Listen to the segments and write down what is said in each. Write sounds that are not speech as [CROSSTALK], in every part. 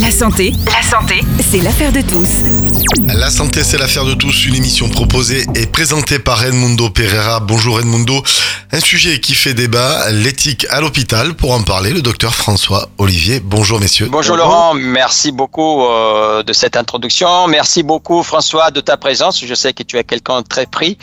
La santé, la santé, c'est l'affaire de tous. La santé, c'est l'affaire de tous. Une émission proposée et présentée par Edmundo Pereira. Bonjour Edmundo. Un sujet qui fait débat, l'éthique à l'hôpital. Pour en parler, le docteur François Olivier. Bonjour messieurs. Bonjour, Laurent, merci beaucoup euh, de cette introduction. Merci beaucoup François de ta présence. Je sais que tu es quelqu'un de très pris.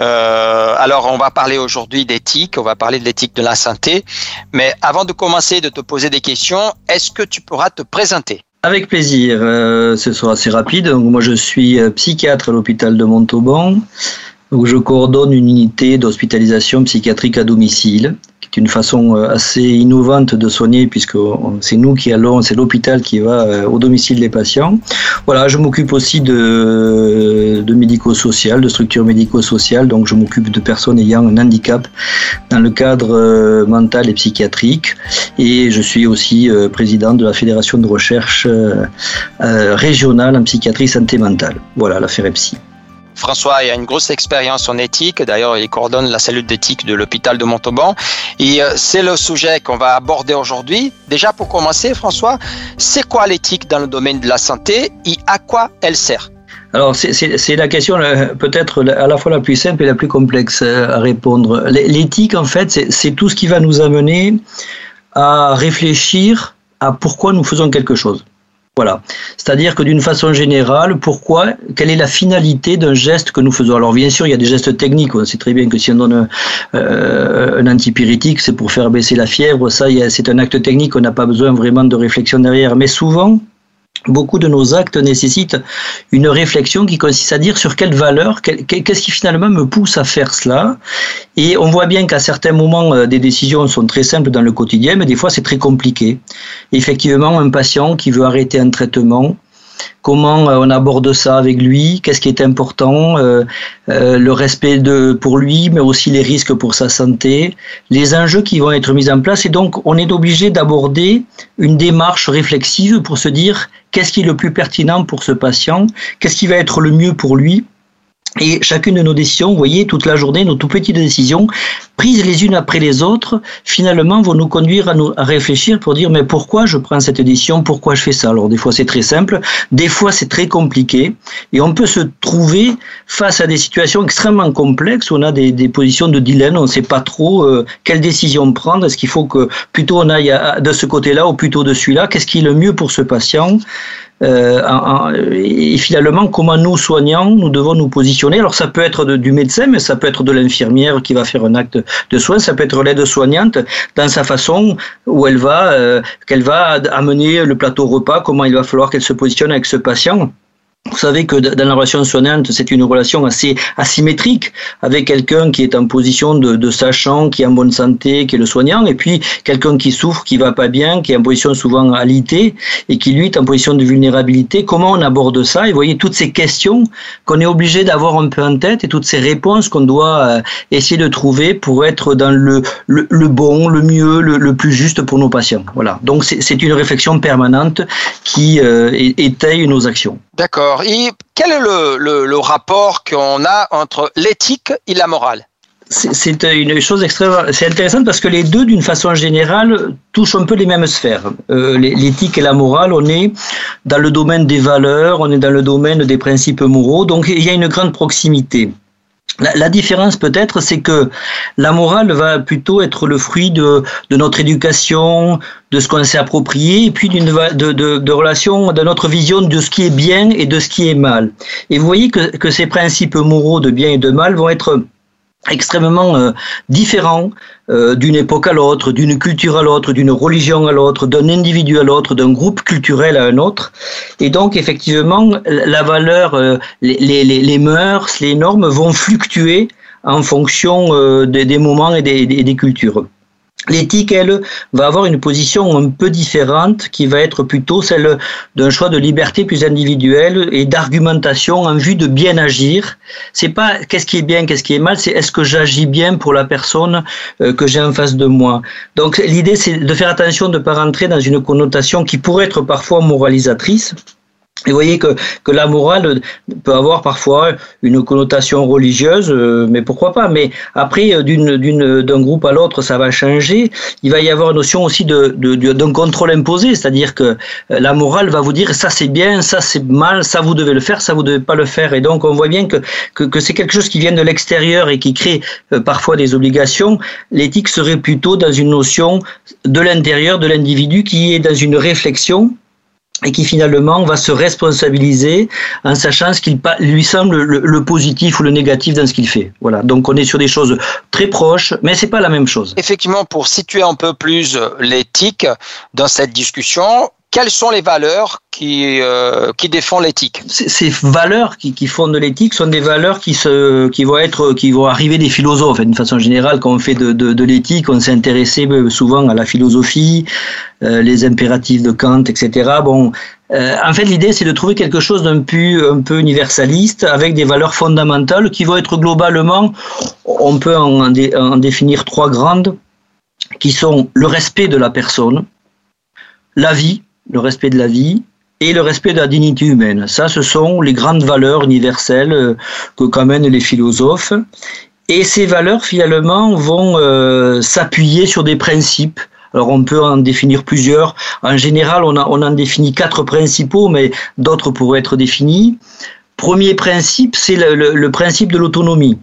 Euh, alors on va parler aujourd'hui d'éthique, on va parler de l'éthique de la santé. Mais avant de commencer de te poser des questions, est-ce que tu pourras te présenter? Avec plaisir. Euh, ce sera assez rapide. moi, je suis euh, psychiatre à l'hôpital de Montauban, où je coordonne une unité d'hospitalisation psychiatrique à domicile une façon euh, assez innovante de soigner puisque c'est nous qui allons, c'est l'hôpital qui va euh, au domicile des patients. Voilà, je m'occupe aussi de, de médico-social, de structures médico-sociales, donc je m'occupe de personnes ayant un handicap dans le cadre euh, mental et psychiatrique et je suis aussi président de la fédération de recherche régionale en psychiatrie santé mentale. Voilà, la FEREPSI. François a une grosse expérience en éthique. D'ailleurs, il coordonne la cellule d'éthique de l'hôpital de Montauban. Et euh, c'est le sujet qu'on va aborder aujourd'hui. Déjà, pour commencer, François, c'est quoi l'éthique dans le domaine de la santé et à quoi elle sert? Alors, c'est la question peut-être à la fois la plus simple et la plus complexe euh, à répondre. L'éthique, en fait, c'est tout ce qui va nous amener à réfléchir à pourquoi nous faisons quelque chose. Voilà. C'est-à-dire que d'une façon générale, pourquoi, quelle est la finalité d'un geste que nous faisons? Alors bien sûr, il y a des gestes techniques. On sait très bien que si on donne euh, un antipyrétique, c'est pour faire baisser la fièvre. Ça, c'est un acte technique. On n'a pas besoin vraiment de réflexion derrière. Mais souvent, beaucoup de nos actes nécessitent une réflexion qui consiste à dire sur quelle valeur, qu'est-ce qui finalement me pousse à faire cela. Et on voit bien qu'à certains moments, euh, des décisions sont très simples dans le quotidien, mais des fois c'est très compliqué. Effectivement, un patient qui veut arrêter un traitement, comment euh, on aborde ça avec lui, qu'est-ce qui est important, euh, le respect de, pour lui, mais aussi les risques pour sa santé, les enjeux qui vont être mis en place. Et donc, on est obligé d'aborder une démarche réflexive pour se dire qu'est-ce qui est le plus pertinent pour ce patient, qu'est-ce qui va être le mieux pour lui? Et chacune de nos décisions, vous voyez, toute la journée, nos tout petites décisions, prises les unes après les autres, finalement vont nous conduire à, nous, à réfléchir pour dire mais pourquoi je prends cette décision, pourquoi je fais ça? Alors des fois c'est très simple, des fois c'est très compliqué, et on peut se trouver face à des situations extrêmement complexes. On a des, des positions de dilemme, on ne sait pas trop euh, quelle décision prendre, est-ce qu'il faut que plutôt on aille de ce côté-là ou plutôt de celui-là, qu'est-ce qui est le mieux pour ce patient? Euh, et finalement, comment nous, soignants, nous devons nous positionner? Alors, ça peut être du médecin, mais ça peut être de l'infirmière qui va faire un acte de soin, ça peut être l'aide-soignante dans sa façon où elle va, euh, qu'elle va amener le plateau repas, comment il va falloir qu'elle se positionne avec ce patient. Vous savez que dans la relation soignante, c'est une relation assez asymétrique avec quelqu'un qui est en position de, sachant, qui est en bonne santé, qui est le soignant, et puis quelqu'un qui souffre, qui va pas bien, qui est en position souvent alité et qui lui est en position de vulnérabilité. Comment on aborde ça? Et vous voyez toutes ces questions qu'on est obligé d'avoir un peu en tête et toutes ces réponses qu'on doit euh, essayer de trouver pour être dans le, le, bon, le mieux, le, plus juste pour nos patients. Voilà. Donc c'est une réflexion permanente qui euh, étaye nos actions. D'accord. Et quel est le, rapport qu'on a entre l'éthique et la morale? C'est une chose extrêmement c'est intéressant parce que les deux d'une façon générale touchent un peu les mêmes sphères. Euh, l'éthique et la morale on est dans le domaine des valeurs on est dans le domaine des principes moraux donc il y a une grande proximité la, différence peut-être, c'est que la morale va plutôt être le fruit de, notre éducation, de ce qu'on s'est approprié, et puis d'une de, de, de relation, de notre vision de ce qui est bien et de ce qui est mal. Et vous voyez que, que ces principes moraux de bien et de mal vont être extrêmement euh, différents euh, d'une époque à l'autre, d'une culture à l'autre, d'une religion à l'autre, d'un individu à l'autre, d'un groupe culturel à un autre. Et donc, effectivement, la valeur, euh, les, les, les, mœurs, les normes vont fluctuer en fonction des, des, moments et des, des cultures. L'éthique, elle, va avoir une position un peu différente qui va être plutôt celle d'un choix de liberté plus individuelle et d'argumentation en vue de bien agir. C'est pas qu'est-ce qui est bien, qu'est-ce qui est mal, c'est est-ce que j'agis bien pour la personne euh, que j'ai en face de moi. Donc l'idée, c'est de faire attention de ne pas rentrer dans une connotation qui pourrait être parfois moralisatrice Et vous voyez que, que la morale peut avoir parfois une connotation religieuse, euh, mais pourquoi pas Mais après, euh, d'une, d'un groupe à l'autre, ça va changer. Il va y avoir une notion aussi de, de, d'un contrôle imposé, c'est-à-dire que euh, la morale va vous dire ça c'est bien, ça c'est mal, ça vous devez le faire, ça vous devez pas le faire. Et donc on voit bien que, que, que c'est quelque chose qui vient de l'extérieur et qui crée parfois des obligations. L'éthique serait plutôt dans une notion de l'intérieur de l'individu qui est dans une réflexion et qui finalement va se responsabiliser en sachant ce qu'il lui semble le, positif ou le négatif dans ce qu'il fait. Voilà. Donc on est sur des choses très proches, mais c'est pas la même chose. Effectivement, pour situer un peu plus l'éthique dans cette discussion, quelles sont les valeurs qui, euh, qui défendent l'éthique? Ces valeurs qui, qui fondent l'éthique sont des valeurs qui, se, qui, vont être, qui vont arriver des philosophes. D'une façon générale, quand on fait de, de, de l'éthique, on s'est intéressé souvent à la philosophie, euh, les impératifs de Kant, etc. Bon, euh, en fait, l'idée, c'est de trouver quelque chose d'un peu, un peu universaliste, avec des valeurs fondamentales qui vont être globalement, on peut en définir trois grandes, qui sont le respect de la personne, la vie, le respect de la vie et le respect de la dignité humaine. Ça, ce sont les grandes valeurs universelles euh, que qu'amènent les philosophes. Et ces valeurs, finalement, vont euh, s'appuyer sur des principes. Alors on peut en définir plusieurs. En général, on, en définit quatre principaux, mais d'autres pourraient être définis. Premier principe, c'est le principe de l'autonomie.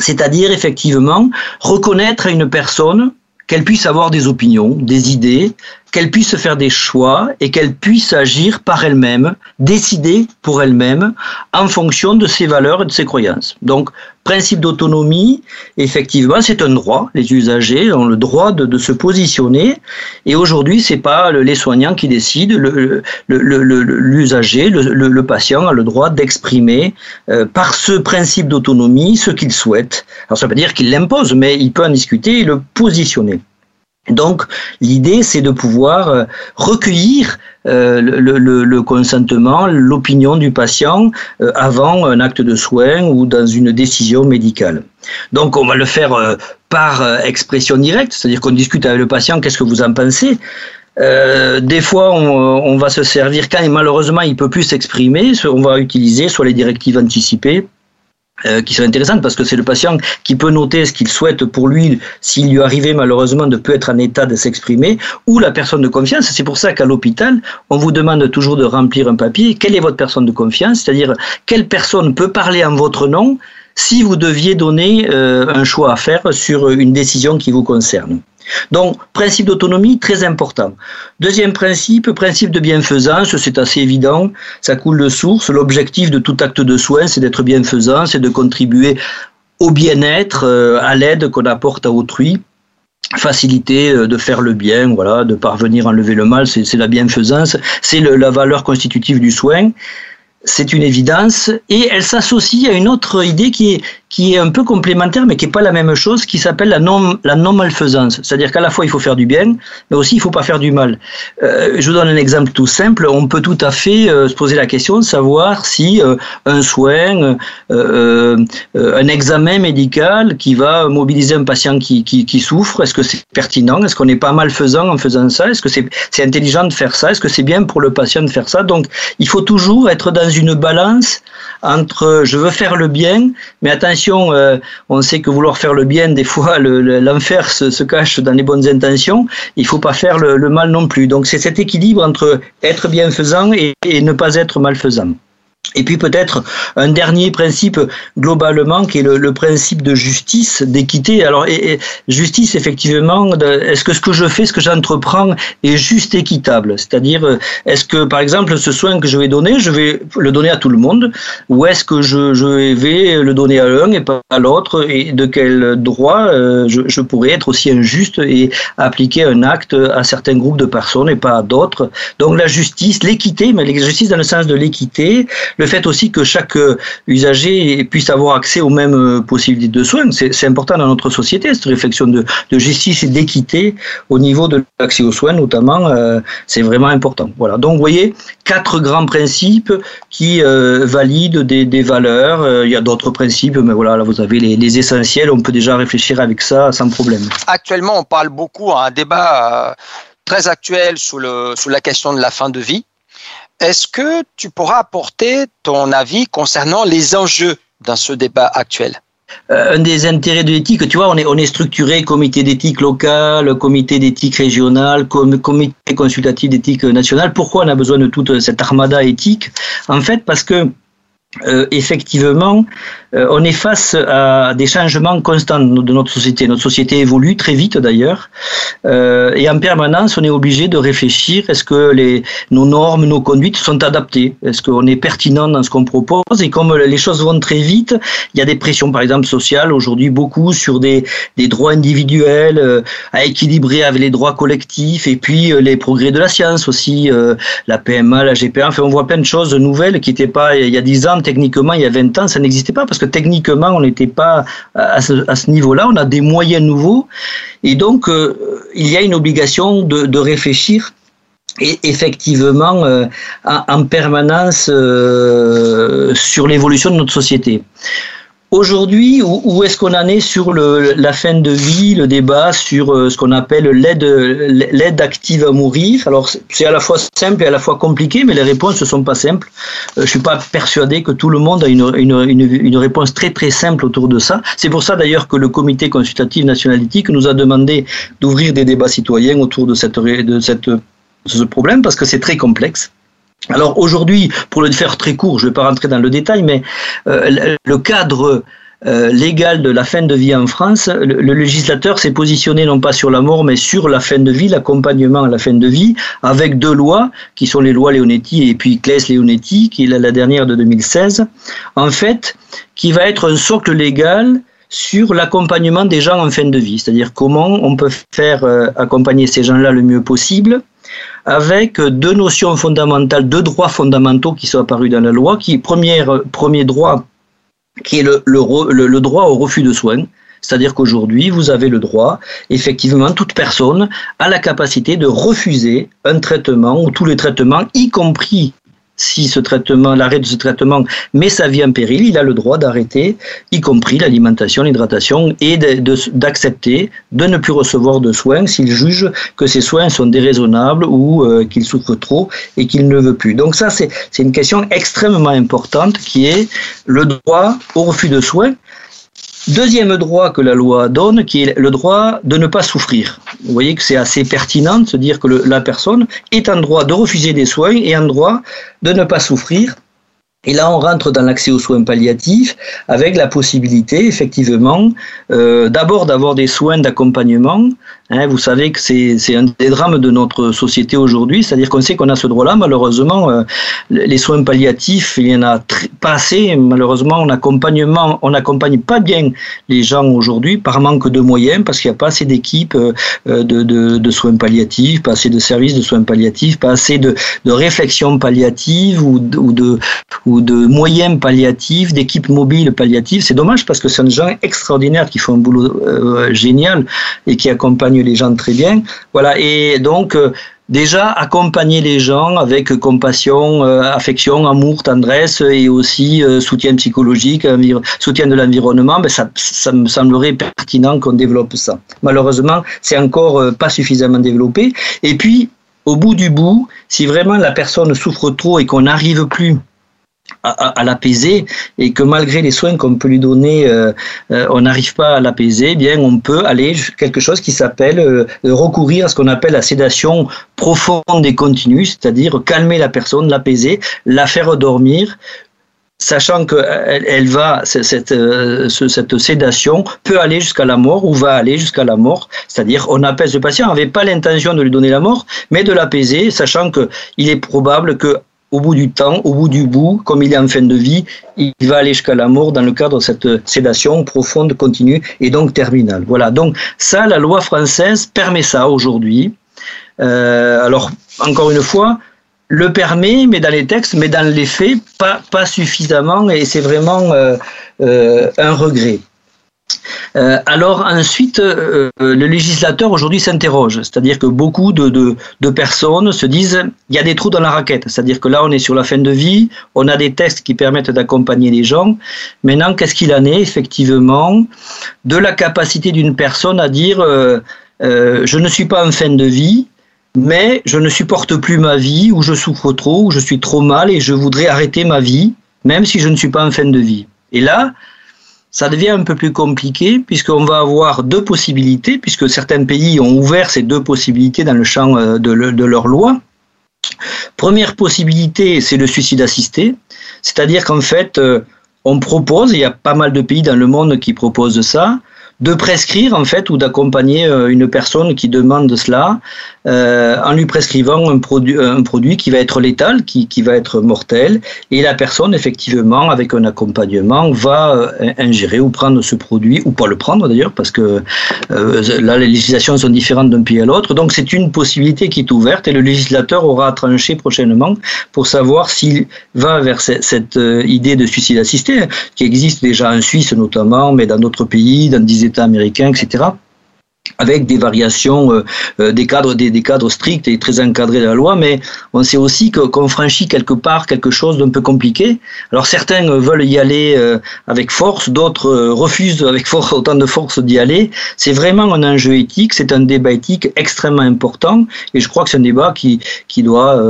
C'est-à-dire, effectivement, reconnaître à une personne qu'elle puisse avoir des opinions, des idées, qu'elle puisse faire des choix et qu'elle puisse agir par elle-même, décider pour elle-même en fonction de ses valeurs et de ses croyances. Principe d'autonomie, effectivement, c'est un droit. Les usagers ont le droit de, se positionner. Et aujourd'hui, c'est pas les soignants qui décident. L'usager, le, le, le, patient a le droit d'exprimer euh, par ce principe d'autonomie ce qu'il souhaite. Alors, ça veut dire qu'il l'impose, mais il peut en discuter et le positionner. Donc l'idée, c'est de pouvoir euh, recueillir euh, le, consentement, l'opinion du patient euh, avant un acte de soin ou dans une décision médicale. Donc on va le faire par expression directe, c'est-à-dire qu'on discute avec le patient, qu'est-ce que vous en pensez des fois, on, on, va se servir quand malheureusement il peut plus s'exprimer, on va utiliser soit les directives anticipées, euh, qui sont intéressantes parce que c'est le patient qui peut noter ce qu'il souhaite pour lui s'il lui arrivait malheureusement de peut être en état de s'exprimer ou la personne de confiance. C'est pour ça qu'à l'hôpital, on vous demande toujours de remplir un papier. Quelle est votre personne de confiance? C'est-à-dire quelle personne peut parler en votre nom si vous deviez donner euh, un choix à faire sur une décision qui vous concerne? Donc, principe d'autonomie, très important. Deuxième principe, principe de bienfaisance, c'est assez évident, ça coule de source. L'objectif de tout acte de soin, c'est d'être bienfaisant, c'est de contribuer au bien-être, euh, à l'aide qu'on apporte à autrui faciliter euh, de faire le bien, voilà, de parvenir à enlever le mal, c'est la bienfaisance, c'est la valeur constitutive du soin c'est une évidence, et elle s'associe à une autre idée qui est, qui est un peu complémentaire, mais qui n'est pas la même chose, qui s'appelle la non, la non malfaisance. C'est-à-dire qu'à la fois il faut faire du bien, mais aussi il faut pas faire du mal. Euh, je vous donne un exemple tout simple. On peut tout à fait euh, se poser la question de savoir si euh, un soin, un examen médical qui va mobiliser un patient qui, qui, souffre, est-ce que c'est pertinent? Est-ce qu'on n'est pas malfaisant en faisant ça? Est-ce que c'est intelligent de faire ça? Est-ce que c'est bien pour le patient de faire ça? Donc il faut toujours être dans une balance entre je veux faire le bien, mais attention, euh, on sait que vouloir faire le bien, des fois, l'enfer se, cache dans les bonnes intentions. Il faut pas faire le, mal non plus. Donc c'est cet équilibre entre être bienfaisant et ne pas être malfaisant. Et puis peut-être un dernier principe globalement qui est le, le principe de justice, d'équité. Alors justice effectivement, est-ce que ce que je fais, ce que j'entreprends est juste équitable? C'est-à-dire est-ce que par exemple ce soin que je vais donner, je vais le donner à tout le monde, ou est-ce que je, je, vais le donner à l'un et pas à l'autre? Et de quel droit euh, je, je, pourrais être aussi injuste et appliquer un acte à certains groupes de personnes et pas à d'autres? Donc la justice, l'équité, mais la justice dans le sens de l'équité le fait aussi que chaque euh, usager puisse avoir accès aux mêmes euh, possibilités de soins, c'est important dans notre société, cette réflexion de, justice et d'équité au niveau de l'accès aux soins notamment, euh, c'est vraiment important. Voilà. Donc vous voyez, quatre grands principes qui valident des, valeurs. Il y a d'autres principes, mais voilà, là vous avez les, essentiels, on peut déjà réfléchir avec ça sans problème. Actuellement, on parle beaucoup, un débat très actuel sous, le, sous la question de la fin de vie. Est-ce que tu pourras apporter ton avis concernant les enjeux dans ce débat actuel? Euh, un des intérêts de l'éthique, tu vois, on est, on est structuré comité d'éthique local, comité d'éthique régional, comité consultatif d'éthique nationale. Pourquoi on a besoin de toute cette armada éthique? En fait, parce que euh, effectivement, euh, on est face à des changements constants de notre société. Notre société évolue très vite d'ailleurs, euh, et en permanence, on est obligé de réfléchir est-ce que nos normes, nos conduites sont adaptées? Est-ce qu'on est pertinent dans ce qu'on propose? Et comme les choses vont très vite, il y a des pressions, par exemple sociales aujourd'hui beaucoup sur des, des droits individuels à équilibrer avec les droits collectifs, et puis les progrès de la science aussi, la PMA, la GPA. Enfin, on voit plein de choses nouvelles qui n'étaient pas il y a 10 ans techniquement, il y a 20 ans, ça n'existait pas parce que techniquement, on n'était pas à ce, niveau-là. On a des moyens nouveaux. Et donc, euh, il y a une obligation de, réfléchir effectivement euh, en, permanence euh, sur l'évolution de notre société. Aujourd'hui, où, est-ce qu'on en est sur le, la fin de vie, le débat sur euh, ce qu'on appelle l'aide, active à mourir? Alors, c'est à la fois simple et à la fois compliqué, mais les réponses ne sont pas simples. Euh, je suis pas persuadé que tout le monde a une, une, une, une, réponse très très simple autour de ça. C'est pour ça d'ailleurs que le Comité consultatif national éthique nous a demandé d'ouvrir des débats citoyens autour de, cette, de, cette, de ce problème, parce que c'est très complexe. Alors aujourd'hui, pour le faire très court, je ne vais pas rentrer dans le détail, mais euh, le cadre euh, légal de la fin de vie en France, le, législateur s'est positionné non pas sur la mort, mais sur la fin de vie, l'accompagnement à la fin de vie, avec deux lois, qui sont les lois Leonetti et puis Claes-Leonetti, qui est la dernière de 2016, en fait, qui va être un socle légal sur l'accompagnement des gens en fin de vie, c'est-à-dire comment on peut faire euh, accompagner ces gens-là le mieux possible, avec deux notions fondamentales, deux droits fondamentaux qui sont apparus dans la loi. Qui, premier droit, qui est le, le, droit au refus de soins. C'est-à-dire qu'aujourd'hui, vous avez le droit, effectivement, toute personne a la capacité de refuser un traitement ou tous les traitements, y compris si ce traitement, l'arrêt de ce traitement met sa vie en péril, il a le droit d'arrêter, y compris l'alimentation, l'hydratation, et d'accepter de, ne plus recevoir de soins s'il juge que ces soins sont déraisonnables ou euh, qu'il souffre trop et qu'il ne veut plus. Donc ça, c'est une question extrêmement importante qui est le droit au refus de soins. Deuxième droit que la loi donne, qui est le droit de ne pas souffrir. Vous voyez que c'est assez pertinent de se dire que la personne est en droit de refuser des soins et en droit de ne pas souffrir. Et là, on rentre dans l'accès aux soins palliatifs avec la possibilité, effectivement, euh, d'abord d'avoir des soins d'accompagnement. Hein, vous savez que c'est un des drames de notre société aujourd'hui, c'est-à-dire qu'on sait qu'on a ce droit-là. Malheureusement, euh, les soins palliatifs, il y en a pas assez. Malheureusement, on n'accompagne pas bien les gens aujourd'hui par manque de moyens, parce qu'il n'y a pas assez d'équipes euh, de, de, soins palliatifs, pas assez de services de soins palliatifs, pas assez de, de réflexion palliative ou, de moyens palliatifs, d'équipes mobiles palliatives. C'est dommage parce que c'est des gens extraordinaires qui font un boulot euh, génial et qui accompagnent les gens très bien. Voilà. Et donc, euh, déjà accompagner les gens avec compassion, euh, affection, amour, tendresse et aussi soutien psychologique, soutien de l'environnement, ben ça me semblerait pertinent qu'on développe ça. Malheureusement, c'est encore pas suffisamment développé. Et puis, au bout du bout, si vraiment la personne souffre trop et qu'on n'arrive plus à, l'apaiser et que malgré les soins qu'on peut lui donner, euh, euh, on n'arrive pas à l'apaiser, eh bien on peut aller quelque chose qui s'appelle euh, recourir à ce qu'on appelle la sédation profonde et continue, c'est-à-dire calmer la personne, l'apaiser, la faire dormir, sachant que elle, va cette, cette, sédation peut aller jusqu'à la mort ou va aller jusqu'à la mort, c'est-à-dire on apaise le patient, on n'avait pas l'intention de lui donner la mort, mais de l'apaiser, sachant que il est probable que au bout du temps, au bout du bout, comme il est en fin de vie, il va aller jusqu'à la mort dans le cadre de cette sédation profonde, continue et donc terminale. Voilà. Donc ça, la loi française permet ça aujourd'hui. Euh, alors encore une fois, le permet, mais dans les textes, mais dans les faits, pas, pas suffisamment, et c'est vraiment euh, euh, un regret. Euh, alors ensuite, euh, le législateur aujourd'hui s'interroge, c'est-à-dire que beaucoup de, personnes se disent il y a des trous dans la raquette, c'est-à-dire que là on est sur la fin de vie, on a des textes qui permettent d'accompagner les gens. Maintenant, qu'est-ce qu'il en est effectivement de la capacité d'une personne à dire euh, je ne suis pas en fin de vie, mais je ne supporte plus ma vie, ou je souffre trop, ou je suis trop mal et je voudrais arrêter ma vie, même si je ne suis pas en fin de vie. Et là, ça devient un peu plus compliqué puisqu'on va avoir deux possibilités, puisque certains pays ont ouvert ces deux possibilités dans le champ euh, de, de leur loi. Première possibilité, c'est le suicide assisté, c'est-à-dire qu'en fait, euh, on propose, il y a pas mal de pays dans le monde qui proposent ça, de prescrire en fait ou d'accompagner euh, une personne qui demande cela euh, en lui prescrivant un produit, un produit qui va être létal, qui, qui va être mortel, et la personne effectivement avec un accompagnement va euh, ingérer ou prendre ce produit ou pas le prendre d'ailleurs parce que euh, là les législations sont différentes d'un pays à l'autre, donc c'est une possibilité qui est ouverte et le législateur aura à trancher prochainement pour savoir s'il va vers cette, cette idée de suicide assisté qui existe déjà en Suisse notamment, mais dans d'autres pays, dans des États américains, etc avec des variations, euh, euh, des cadres, des, des, cadres stricts et très encadrés de la loi, mais on sait aussi qu'on franchit quelque part quelque chose d'un peu compliqué. Alors certains veulent y aller euh, avec force, d'autres refusent avec [LAUGHS] force, autant de force d'y aller. C'est vraiment un enjeu éthique, c'est un débat éthique extrêmement important, et je crois que c'est un débat qui, qui doit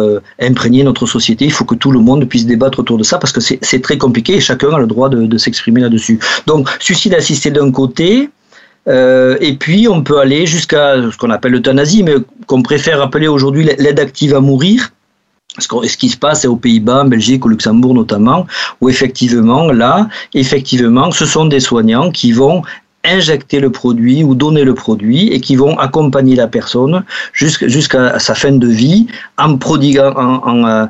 imprégner notre société. Il faut que tout le monde puisse débattre autour de ça, parce que c'est très compliqué, et chacun a le droit de, de s'exprimer là-dessus. Donc, suicide assisté d'un côté, euh, et puis, on peut aller jusqu'à ce qu'on appelle l'euthanasie, mais qu'on préfère appeler aujourd'hui l'aide active à mourir. Ce qui se passe aux Pays-Bas, en Belgique, au Luxembourg notamment, où effectivement, là, effectivement, ce sont des soignants qui vont injecter le produit ou donner le produit et qui vont accompagner la personne jusqu'à sa fin de vie en prodiguant, euh,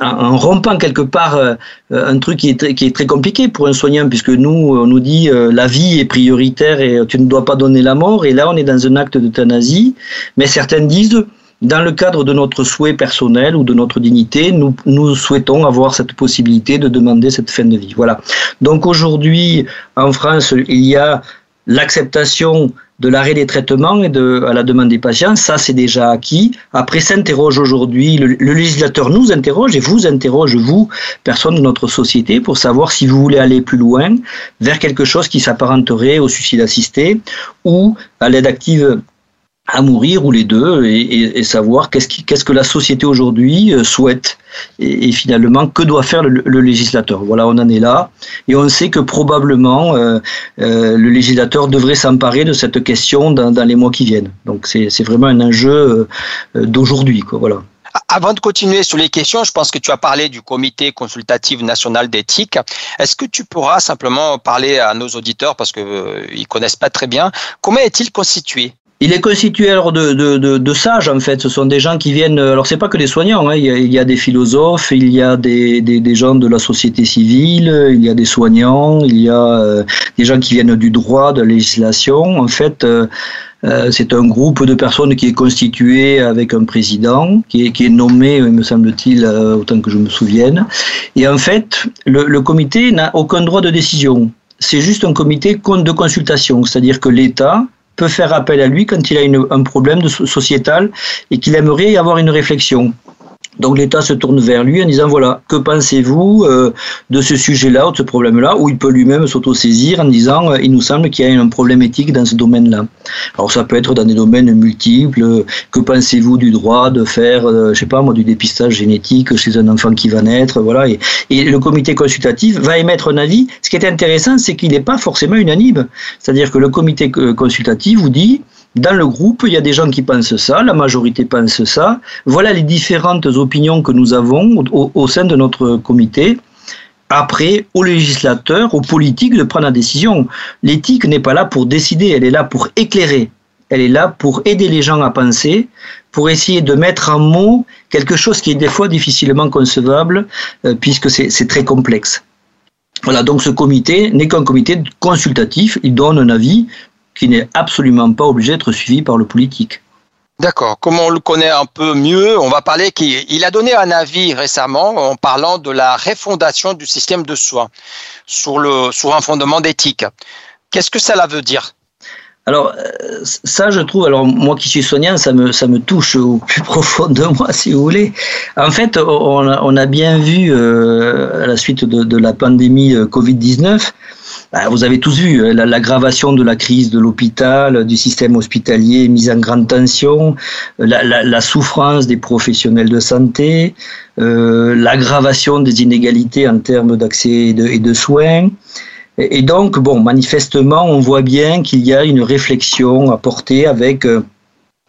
en rompant quelque part euh, un truc qui est, très compliqué pour un soignant, puisque nous, on nous dit euh, la vie est prioritaire et tu ne dois pas donner la mort, et là on est dans un acte d'euthanasie, mais certains disent, dans le cadre de notre souhait personnel ou de notre dignité, nous, nous souhaitons avoir cette possibilité de demander cette fin de vie. Voilà. Donc aujourd'hui, en France, il y a l'acceptation de l'arrêt des traitements et à la demande des patients, ça c'est déjà acquis. Après s'interroge aujourd'hui, le, législateur nous interroge et vous interroge, vous, personne de notre société, pour savoir si vous voulez aller plus loin vers quelque chose qui s'apparenterait au suicide assisté ou à l'aide active à mourir ou les deux et, savoir qu'est-ce, qu'est-ce que la société aujourd'hui euh, souhaite et, finalement que doit faire le, législateur? Voilà, on en est là et on sait que probablement euh, euh, le législateur devrait s'emparer de cette question dans, les mois qui viennent. Donc c'est, c'est vraiment un enjeu d'aujourd'hui. Quoi, voilà. Avant de continuer sur les questions, je pense que tu as parlé du comité consultatif national d'éthique. Est-ce que tu pourras simplement parler à nos auditeurs parce que euh, ils connaissent pas très bien comment est-il constitué? Il est constitué alors de, de, de, de, sages en fait. Ce sont des gens qui viennent. Alors c'est pas que des soignants. Hein. Il, y a, il, y a, des philosophes, il y a des, des, des, gens de la société civile, il y a des soignants, il y a euh, des gens qui viennent du droit, de la législation. En fait, euh, euh, c'est un groupe de personnes qui est constitué avec un président, qui est, qui est nommé, me semble-t-il, euh, autant que je me souvienne. Et en fait, le, le comité n'a aucun droit de décision. C'est juste un comité de consultation, c'est-à-dire que l'État peut faire appel à lui quand il a un problème sociétal et qu'il aimerait y avoir une réflexion. Donc l'État se tourne vers lui en disant voilà, que pensez-vous euh, de ce sujet-là ou de ce problème-là Ou il peut lui-même s'autosaisir en disant euh, il nous semble qu'il y a un problème éthique dans ce domaine-là. Alors ça peut être dans des domaines multiples. Que pensez-vous du droit de faire, euh, je sais pas moi, du dépistage génétique chez un enfant qui va naître Voilà. Et le comité consultatif va émettre un avis. Ce qui est intéressant, c'est qu'il n'est pas forcément unanime. C'est-à-dire que le comité consultatif vous dit dans le groupe, il y a des gens qui pensent ça, la majorité pense ça. Voilà les différentes opinions que nous avons au, sein de notre comité. Après, aux législateurs, aux politiques de prendre la décision. L'éthique n'est pas là pour décider, elle est là pour éclairer. Elle est là pour aider les gens à penser, pour essayer de mettre en mots quelque chose qui est des fois difficilement concevable, euh, puisque c'est très complexe. Voilà, donc ce comité n'est qu'un comité consultatif, il donne un avis, qui n'est absolument pas obligé d'être suivi par le politique. D'accord. Comme on le connaît un peu mieux, on va parler qu'il a donné un avis récemment en parlant de la refondation du système de soins sur, le, sur un fondement d'éthique. Qu'est-ce que cela veut dire? Alors ça, je trouve, alors moi qui suis soignant, ça me, ça me touche au plus profond de moi, si vous voulez. En fait, on a, on a bien vu euh, à la suite de, de la pandémie Covid-19 bah, vous avez tous vu l'aggravation de la crise de l'hôpital, du système hospitalier mise en grande tension, la, souffrance des professionnels de santé, l'aggravation des inégalités en termes d'accès et de soins. Et donc, bon, manifestement, on voit bien qu'il y a une réflexion à porter avec euh,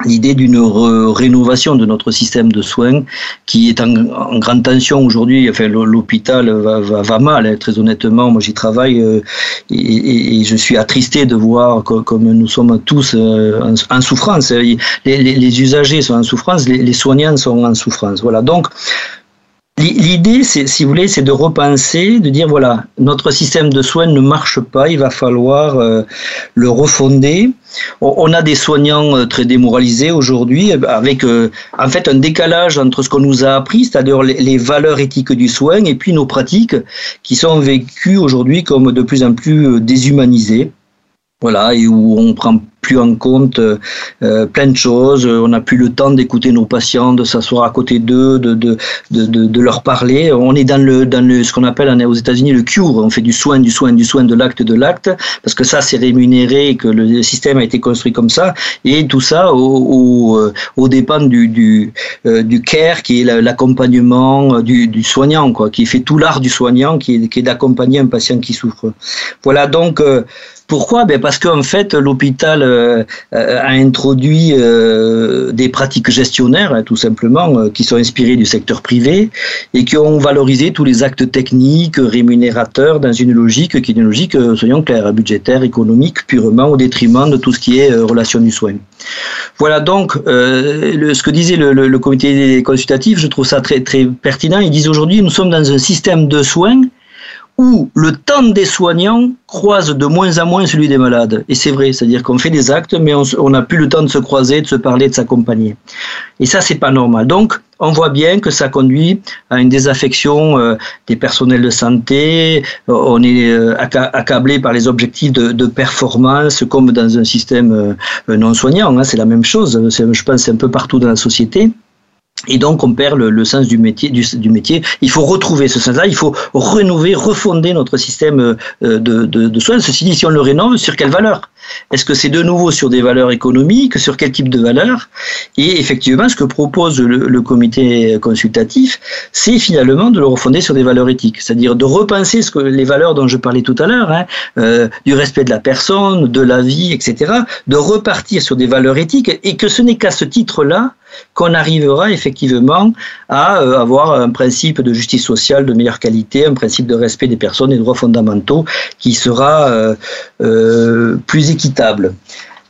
l'idée d'une rénovation de notre système de soins qui est en, grande tension aujourd'hui. Enfin, l'hôpital va, mal, hein, très honnêtement. Moi, j'y travaille euh, et, je suis attristé de voir comme nous sommes tous euh, en, souffrance. Les, usagers sont en souffrance, les, les soignants sont en souffrance. Voilà. Donc, L'idée, si vous voulez, c'est de repenser, de dire voilà, notre système de soins ne marche pas, il va falloir euh, le refonder. On a des soignants euh, très démoralisés aujourd'hui, euh, avec en fait un décalage entre ce qu'on nous a appris, c'est-à-dire les, valeurs éthiques du soin, et puis nos pratiques, qui sont vécues aujourd'hui comme de plus en plus déshumanisées. Voilà, et où on prend plus en compte euh, plein de choses. On n'a plus le temps d'écouter nos patients, de s'asseoir à côté d'eux, de, de, de, leur parler. On est dans le dans le ce qu'on appelle aux États-Unis le cure. On fait du soin, du soin, du soin, de l'acte, de l'acte, parce que ça c'est rémunéré, que le système a été construit comme ça, et tout ça au, au, euh, dépend du du, euh, du care, qui est l'accompagnement du, du soignant, quoi, qui fait tout l'art du soignant, qui est, qui est d'accompagner un patient qui souffre. Voilà donc. Pourquoi? Ben Parce qu'en fait, l'hôpital euh, a introduit euh, des pratiques gestionnaires, hein, tout simplement, euh, qui sont inspirées du secteur privé et qui ont valorisé tous les actes techniques, rémunérateurs, dans une logique qui est une logique, soyons clairs, budgétaire, économique, purement au détriment de tout ce qui est relation du soin. Voilà donc ce que disait le, le, comité consultatif, je trouve ça très, très pertinent. Ils disent aujourd'hui, nous sommes dans un système de soins où le temps des soignants croise de moins en moins celui des malades. Et c'est vrai, c'est-à-dire qu'on fait des actes, mais on n'a plus le temps de se croiser, de se parler, de s'accompagner. Et ça, c'est pas normal. Donc, on voit bien que ça conduit à une désaffection euh, des personnels de santé. Euh, on est euh, accablé par les objectifs de, performance, comme dans un système non soignant. Hein, c'est la même chose. Je pense c'est un peu partout dans la société. Et donc, on perd le, sens du métier. Il faut retrouver ce sens-là. Il faut renouveler, refonder notre système euh, de, de, soins. Ceci dit, si on le rénove, sur quelle valeur? Est-ce que c'est de nouveau sur des valeurs économiques Sur quel type de valeurs Et effectivement, ce que propose le, comité consultatif, c'est finalement de le refonder sur des valeurs éthiques. C'est-à-dire de repenser les valeurs dont je parlais tout à l'heure, hein, euh, du respect de la personne, de la vie, etc. De repartir sur des valeurs éthiques et que ce n'est qu'à ce titre-là qu'on arrivera effectivement à euh, avoir un principe de justice sociale de meilleure qualité, un principe de respect des personnes et des droits fondamentaux qui sera euh, plus équitable.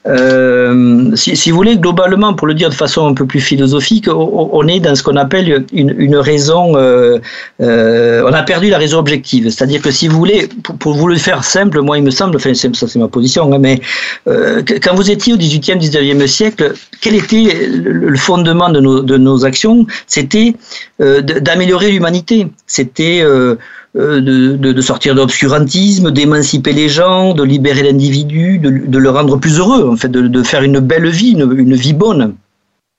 Euh, si, vous voulez, globalement, pour le dire de façon un peu plus philosophique, on, est dans ce qu'on appelle une, raison. Euh, euh, on a perdu la raison objective. C'est-à-dire que si vous voulez, pour, vous le faire simple, moi, il me semble, enfin, ça c'est ma position, hein, mais quand vous étiez au 18e, 19e siècle, quel était le, fondement de nos, de nos actions? C'était d'améliorer l'humanité. C'était euh, de, sortir de l'obscurantisme, d'émanciper les gens, de libérer l'individu, de, le rendre plus heureux, en fait, de, faire une belle vie, une, vie bonne.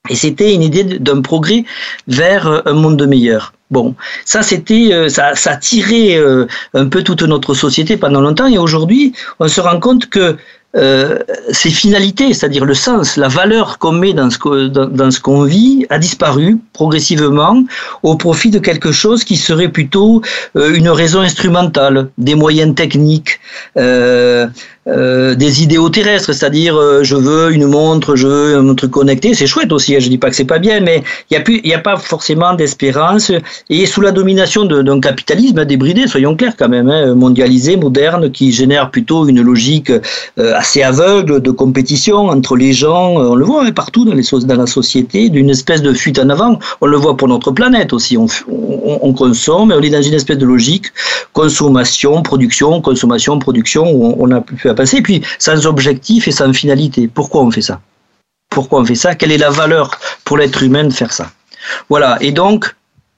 Et c'était une idée d'un progrès vers un monde meilleur. Bon, ça c'était, euh, ça, ça tiré euh, un peu toute notre société pendant longtemps, et aujourd'hui, on se rend compte que euh, ses finalités, c'est-à-dire le sens, la valeur qu'on met dans ce, dans ce qu'on vit, a disparu progressivement au profit de quelque chose qui serait plutôt euh, une raison instrumentale, des moyens techniques, euh, euh, des idéaux terrestres, c'est-à-dire euh, je veux une montre, je veux une montre connectée, c'est chouette aussi, hein, je dis pas que c'est pas bien, mais il n'y a, a pas forcément d'espérance, et sous la domination d'un capitalisme débridé, soyons clairs quand même, hein, mondialisé, moderne, qui génère plutôt une logique euh, assez aveugle de compétition entre les gens, on le voit hein, partout dans, la société, d'une espèce de fuite en avant, on le voit pour notre planète aussi, on, on, on consomme, on est dans une espèce de logique, consommation, production, consommation, production, où on, a plus puis sans objectif et sans finalité. Pourquoi on fait ça? Pourquoi on fait ça? Quelle est la valeur pour l'être humain de faire ça? Voilà, et donc,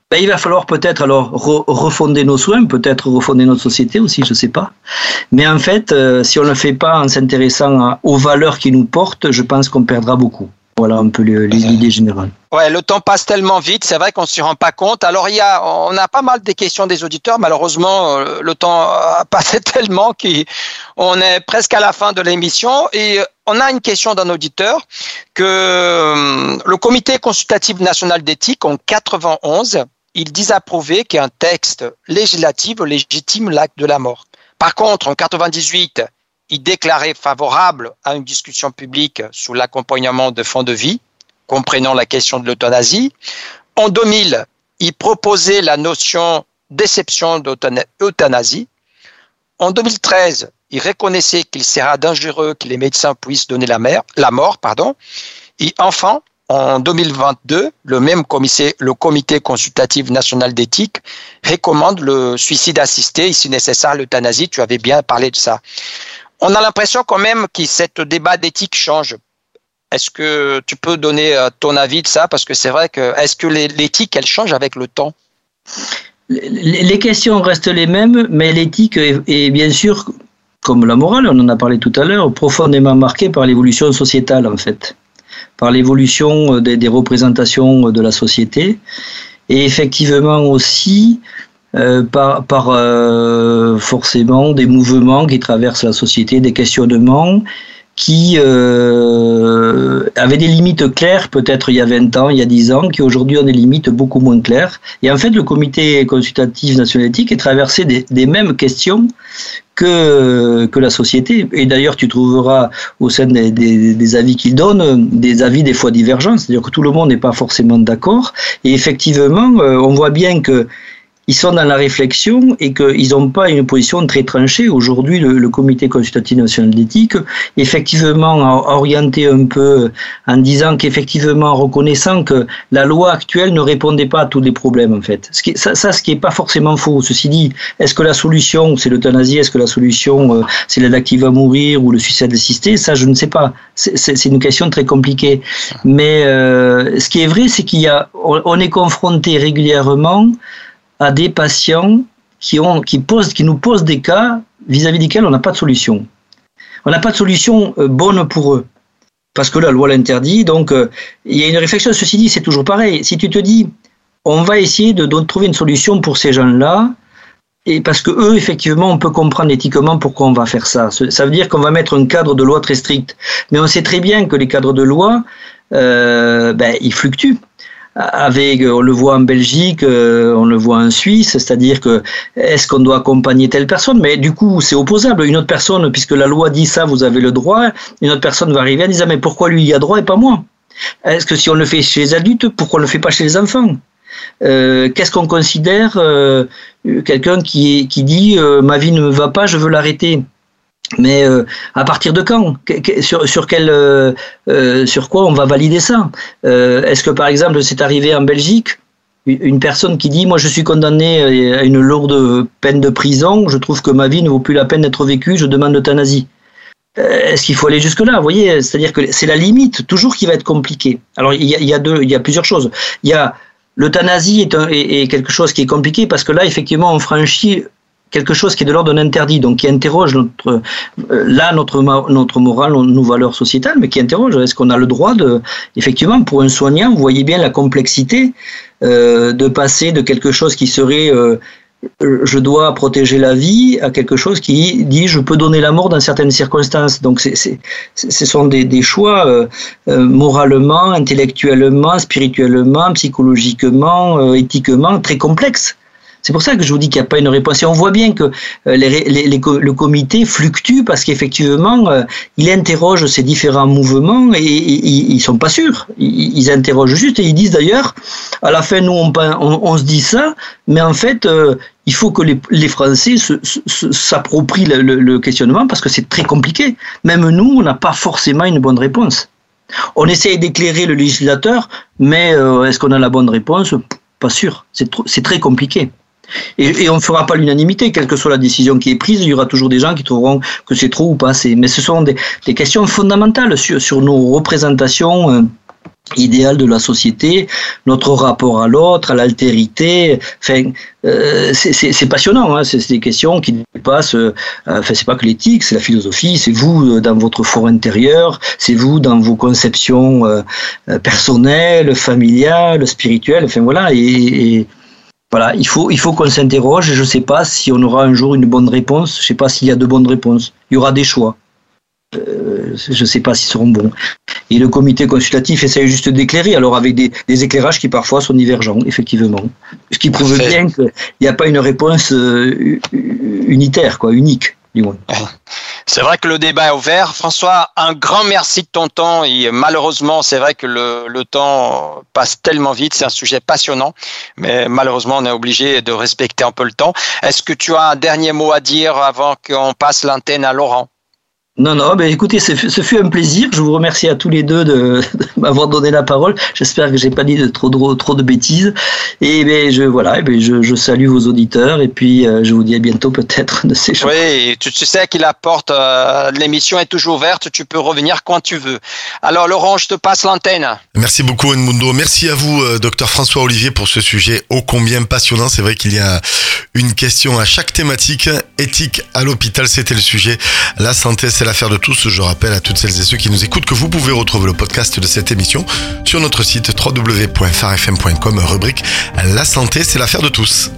ben, il va falloir peut-être alors refonder nos soins, peut-être refonder notre société aussi, je ne sais pas. Mais en fait, euh, si on ne le fait pas en s'intéressant aux valeurs qui nous portent, je pense qu'on perdra beaucoup. Voilà un peu l'idée générale. Ouais, le temps passe tellement vite, c'est vrai qu'on ne s'y rend pas compte. Alors, il y a, on a pas mal des questions des auditeurs. Malheureusement, euh, le temps a [LAUGHS] passé tellement qu'on est presque à la fin de l'émission. Et on a une question d'un auditeur que euh, le Comité consultatif national d'éthique en 91, il disapprouvé qu'un texte législatif légitime l'acte de la mort. Par contre, en 98, il déclarait favorable à une discussion publique sous l'accompagnement de fonds de vie, comprenant la question de l'euthanasie. En 2000, il proposait la notion d'exception d'euthanasie. En 2013, il reconnaissait qu'il sera dangereux que les médecins puissent donner la, mort. Et enfin, en 2022, le même comité, comité consultatif national d'éthique recommande le suicide assisté et si nécessaire l'euthanasie. Tu avais bien parlé de ça on a l'impression quand même que ce débat d'éthique change. Est-ce que tu peux donner euh, ton avis de ça? Parce que c'est vrai que est-ce que l'éthique, elle change avec le temps? Les questions restent les mêmes, mais l'éthique est, bien sûr, comme la morale, on en a parlé tout à l'heure, profondément marquée par l'évolution sociétale en fait, par l'évolution des, des représentations de la société. Et effectivement aussi euh, par, euh, forcément des mouvements qui traversent la société, des questionnements qui euh, avaient des limites claires, peut-être il y a 20 ans, il y a 10 ans, qui aujourd'hui ont des limites beaucoup moins claires. Et en fait, le comité consultatif national éthique est traversé des, mêmes questions que, que la société. Et d'ailleurs, tu trouveras au sein des, des avis qu'il donne des avis des fois divergents, c'est-à-dire que tout le monde n'est pas forcément d'accord. Et effectivement, on voit bien que ils sont dans la réflexion et qu'ils n'ont pas une position très tranchée. Aujourd'hui, le, Comité consultatif national d'éthique, effectivement, a orienté un peu en disant qu'effectivement, en reconnaissant que la loi actuelle ne répondait pas à tous les problèmes, en fait. Ce qui, ça, ce qui n'est pas forcément faux. Ceci dit, est-ce que la solution, c'est l'euthanasie Est-ce que la solution, euh, c'est l'aide active à mourir ou le suicide assisté Ça, je ne sais pas. C'est une question très compliquée. Mais euh, ce qui est vrai, c'est qu'il on est confronté régulièrement à des patients qui, ont, qui, posent, qui nous posent des cas vis-à-vis desquels on n'a pas de solution. On n'a pas de solution euh, bonne pour eux. Parce que la loi l'interdit. Donc, euh, il y a une réflexion. Ceci dit, c'est toujours pareil. Si tu te dis, on va essayer de, trouver une solution pour ces gens-là, et parce que eux, effectivement, on peut comprendre éthiquement pourquoi on va faire ça. Ça veut dire qu'on va mettre un cadre de loi très strict. Mais on sait très bien que les cadres de loi, euh, ben, ils fluctuent avec, on le voit en Belgique, euh, on le voit en Suisse, c'est-à-dire que est-ce qu'on doit accompagner telle personne? Mais du coup, c'est opposable. Une autre personne, puisque la loi dit ça, vous avez le droit, une autre personne va arriver en disant mais pourquoi lui il y a droit et pas moi? Est-ce que si on le fait chez les adultes, pourquoi on le fait pas chez les enfants? Euh, Qu'est-ce qu'on considère euh, quelqu'un qui, qui dit ma vie ne me va pas, je veux l'arrêter? Mais euh, à partir de quand? Sur, sur, quel, euh, euh, sur quoi on va valider ça? Est-ce que par exemple c'est arrivé en Belgique? Une personne qui dit moi je suis condamné à une lourde peine de prison, je trouve que ma vie ne vaut plus la peine d'être vécue, je demande l'euthanasie. Est-ce qu'il faut aller jusque là Vous voyez, c'est-à-dire que c'est la limite toujours qui va être compliquée. Alors il y, a, deux, il y a plusieurs choses. Il y a l'euthanasie est quelque chose qui est compliqué parce que là effectivement on franchit quelque chose qui est de l'ordre d'un interdit, donc qui interroge notre, euh, là notre, notre morale, nos valeurs sociétales, mais qui interroge est-ce qu'on a le droit de, effectivement, pour un soignant, vous voyez bien la complexité euh, de passer de quelque chose qui serait euh, je dois protéger la vie à quelque chose qui dit je peux donner la mort dans certaines circonstances. Donc c'est, c'est, ce sont des, des choix euh, euh moralement, intellectuellement, spirituellement, psychologiquement, euh, éthiquement très complexes. C'est pour ça que je vous dis qu'il n'y a pas une réponse. Et on voit bien que euh, le comité fluctue parce qu'effectivement, euh, il interroge ces différents mouvements et, ils ne sont pas sûrs. Ils, interrogent juste et ils disent d'ailleurs, à la fin, nous, on, se dit ça, mais en fait, euh, il faut que les, Français s'approprient le, questionnement parce que c'est très compliqué. Même nous, on n'a pas forcément une bonne réponse. On essaye d'éclairer le législateur, mais est-ce qu'on a la bonne réponse? Pas sûr. C'est très compliqué. Et, on ne fera pas l'unanimité, quelle que soit la décision qui est prise, il y aura toujours des gens qui trouveront que c'est trop ou pas assez. Mais ce sont des, questions fondamentales sur, nos représentations euh, idéal de la société, notre rapport à l'autre, à l'altérité. Euh, c'est passionnant. Hein, c'est des questions qui dépassent. Euh, enfin, c'est pas que l'éthique, c'est la philosophie. C'est vous euh, dans votre fort intérieur. C'est vous dans vos conceptions euh, personnelles, familiales, spirituelles. Enfin voilà. Voilà, il faut il faut qu'on s'interroge. Je sais pas si on aura un jour une bonne réponse. Je sais pas s'il y a de bonnes réponses. Il y aura des choix. Euh, je ne sais pas s'ils seront bons. Et le comité consultatif essaye juste d'éclairer, alors avec des, des, éclairages qui parfois sont divergents, effectivement. Ce qui prouve bien qu'il n'y a pas une réponse euh, unitaire, quoi, unique. C'est vrai que le débat est ouvert. François, un grand merci de ton temps. Et malheureusement, c'est vrai que le, le temps passe tellement vite. C'est un sujet passionnant. Mais malheureusement, on est obligé de respecter un peu le temps. Est-ce que tu as un dernier mot à dire avant qu'on passe l'antenne à Laurent? Non, non, ben écoutez, ce fut un plaisir. Je vous remercie à tous les deux de, [LAUGHS] m'avoir donné la parole. J'espère que j'ai pas dit de trop, de, trop de bêtises. Et ben je voilà, ben je, je, salue vos auditeurs et puis euh, je vous dis à bientôt peut-être de ces choses. Oui, tu, tu sais qu'il apporte. Euh, l'émission est toujours ouverte. Tu peux revenir quand tu veux. Alors Laurent, je te passe l'antenne. Merci beaucoup Edmundo. Merci à vous, euh, docteur François Olivier, pour ce sujet ô combien passionnant. C'est vrai qu'il y a une question à chaque thématique. Éthique à l'hôpital, c'était le sujet. La santé, c'est l'affaire de tous. Je rappelle à toutes celles et ceux qui nous écoutent que vous pouvez retrouver le podcast de cette émission sur notre site www.farfm.com, rubrique La santé, c'est l'affaire de tous.